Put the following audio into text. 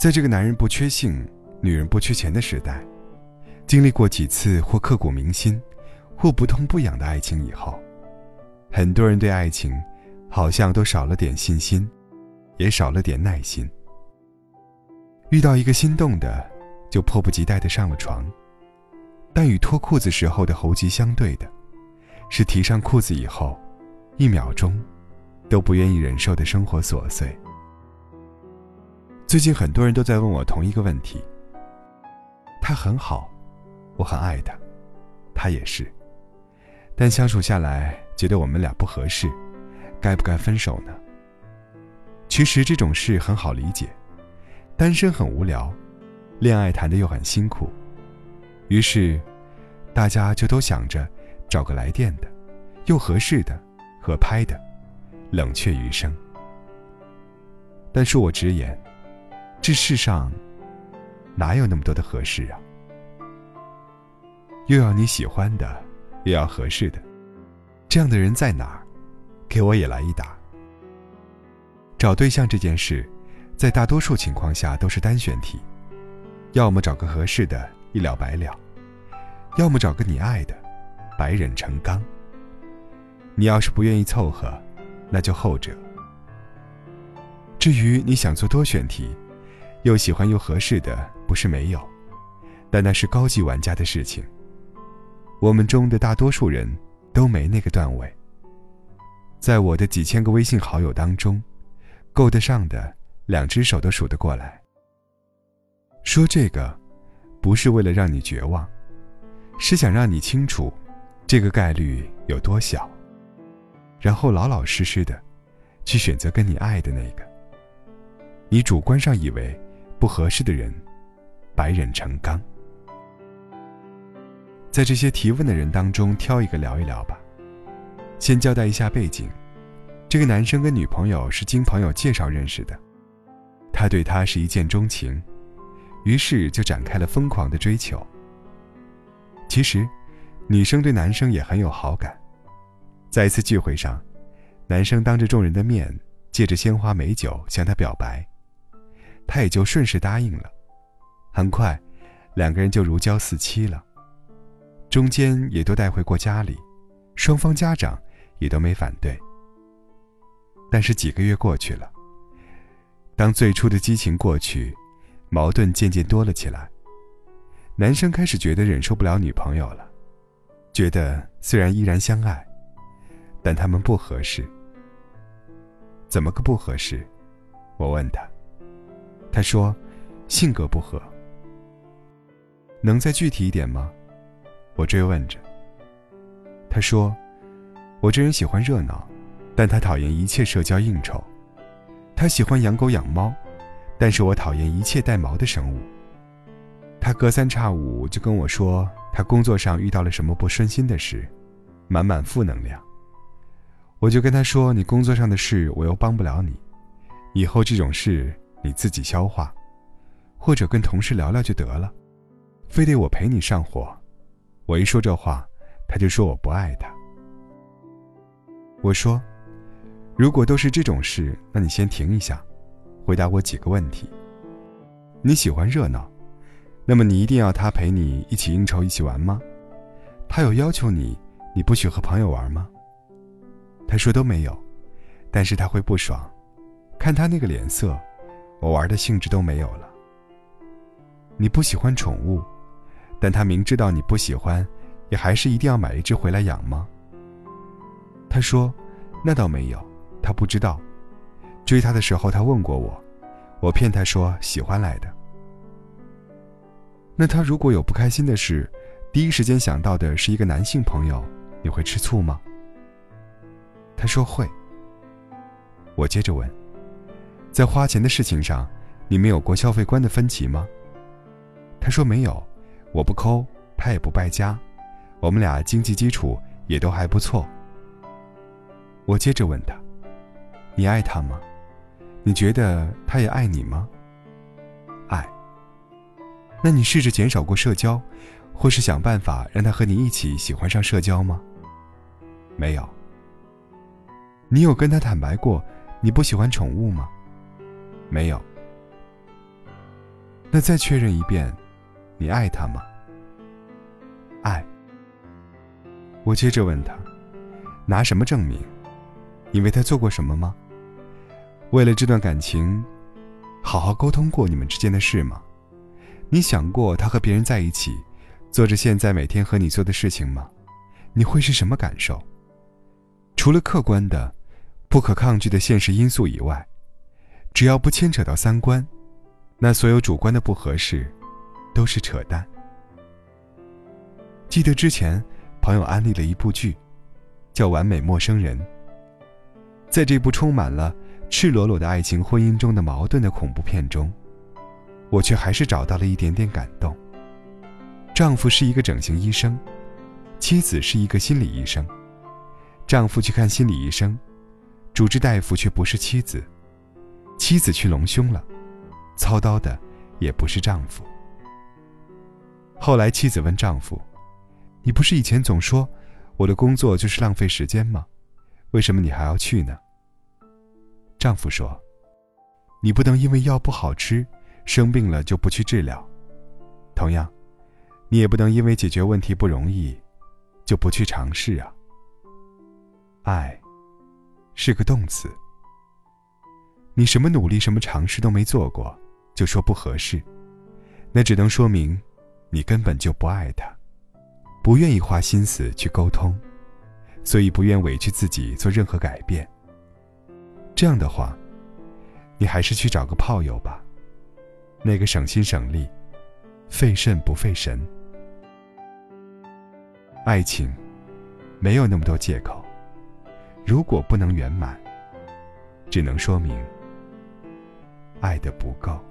在这个男人不缺性、女人不缺钱的时代，经历过几次或刻骨铭心，或不痛不痒的爱情以后，很多人对爱情，好像都少了点信心，也少了点耐心。遇到一个心动的，就迫不及待的上了床，但与脱裤子时候的猴急相对的，是提上裤子以后，一秒钟，都不愿意忍受的生活琐碎。最近很多人都在问我同一个问题。他很好，我很爱他，他也是。但相处下来，觉得我们俩不合适，该不该分手呢？其实这种事很好理解。单身很无聊，恋爱谈的又很辛苦，于是，大家就都想着找个来电的，又合适的、合拍的，冷却余生。但恕我直言，这世上哪有那么多的合适啊？又要你喜欢的，又要合适的，这样的人在哪儿？给我也来一打。找对象这件事。在大多数情况下都是单选题，要么找个合适的，一了百了；要么找个你爱的，百忍成钢。你要是不愿意凑合，那就后者。至于你想做多选题，又喜欢又合适的，不是没有，但那是高级玩家的事情。我们中的大多数人都没那个段位。在我的几千个微信好友当中，够得上的。两只手都数得过来。说这个，不是为了让你绝望，是想让你清楚，这个概率有多小。然后老老实实的，去选择跟你爱的那个。你主观上以为不合适的人，百忍成钢。在这些提问的人当中挑一个聊一聊吧。先交代一下背景，这个男生跟女朋友是经朋友介绍认识的。他对她是一见钟情，于是就展开了疯狂的追求。其实，女生对男生也很有好感。在一次聚会上，男生当着众人的面，借着鲜花美酒向她表白，他也就顺势答应了。很快，两个人就如胶似漆了。中间也都带回过家里，双方家长也都没反对。但是几个月过去了。当最初的激情过去，矛盾渐渐多了起来。男生开始觉得忍受不了女朋友了，觉得虽然依然相爱，但他们不合适。怎么个不合适？我问他，他说性格不合。能再具体一点吗？我追问着。他说，我这人喜欢热闹，但他讨厌一切社交应酬。他喜欢养狗养猫，但是我讨厌一切带毛的生物。他隔三差五就跟我说他工作上遇到了什么不顺心的事，满满负能量。我就跟他说：“你工作上的事我又帮不了你，以后这种事你自己消化，或者跟同事聊聊就得了，非得我陪你上火。”我一说这话，他就说我不爱他。我说。如果都是这种事，那你先停一下，回答我几个问题。你喜欢热闹，那么你一定要他陪你一起应酬、一起玩吗？他有要求你，你不许和朋友玩吗？他说都没有，但是他会不爽，看他那个脸色，我玩的兴致都没有了。你不喜欢宠物，但他明知道你不喜欢，也还是一定要买一只回来养吗？他说，那倒没有。他不知道，追他的时候他问过我，我骗他说喜欢来的。那他如果有不开心的事，第一时间想到的是一个男性朋友，你会吃醋吗？他说会。我接着问，在花钱的事情上，你们有过消费观的分歧吗？他说没有，我不抠，他也不败家，我们俩经济基础也都还不错。我接着问他。你爱他吗？你觉得他也爱你吗？爱。那你试着减少过社交，或是想办法让他和你一起喜欢上社交吗？没有。你有跟他坦白过你不喜欢宠物吗？没有。那再确认一遍，你爱他吗？爱。我接着问他，拿什么证明？你为他做过什么吗？为了这段感情，好好沟通过你们之间的事吗？你想过他和别人在一起，做着现在每天和你做的事情吗？你会是什么感受？除了客观的、不可抗拒的现实因素以外，只要不牵扯到三观，那所有主观的不合适，都是扯淡。记得之前朋友安利了一部剧，叫《完美陌生人》。在这部充满了赤裸裸的爱情婚姻中的矛盾的恐怖片中，我却还是找到了一点点感动。丈夫是一个整形医生，妻子是一个心理医生。丈夫去看心理医生，主治大夫却不是妻子。妻子去隆胸了，操刀的也不是丈夫。后来妻子问丈夫：“你不是以前总说我的工作就是浪费时间吗？为什么你还要去呢？”丈夫说：“你不能因为药不好吃，生病了就不去治疗。同样，你也不能因为解决问题不容易，就不去尝试啊。爱，是个动词。你什么努力、什么尝试都没做过，就说不合适，那只能说明，你根本就不爱他，不愿意花心思去沟通，所以不愿委屈自己做任何改变。”这样的话，你还是去找个炮友吧，那个省心省力，费肾不费神。爱情没有那么多借口，如果不能圆满，只能说明爱的不够。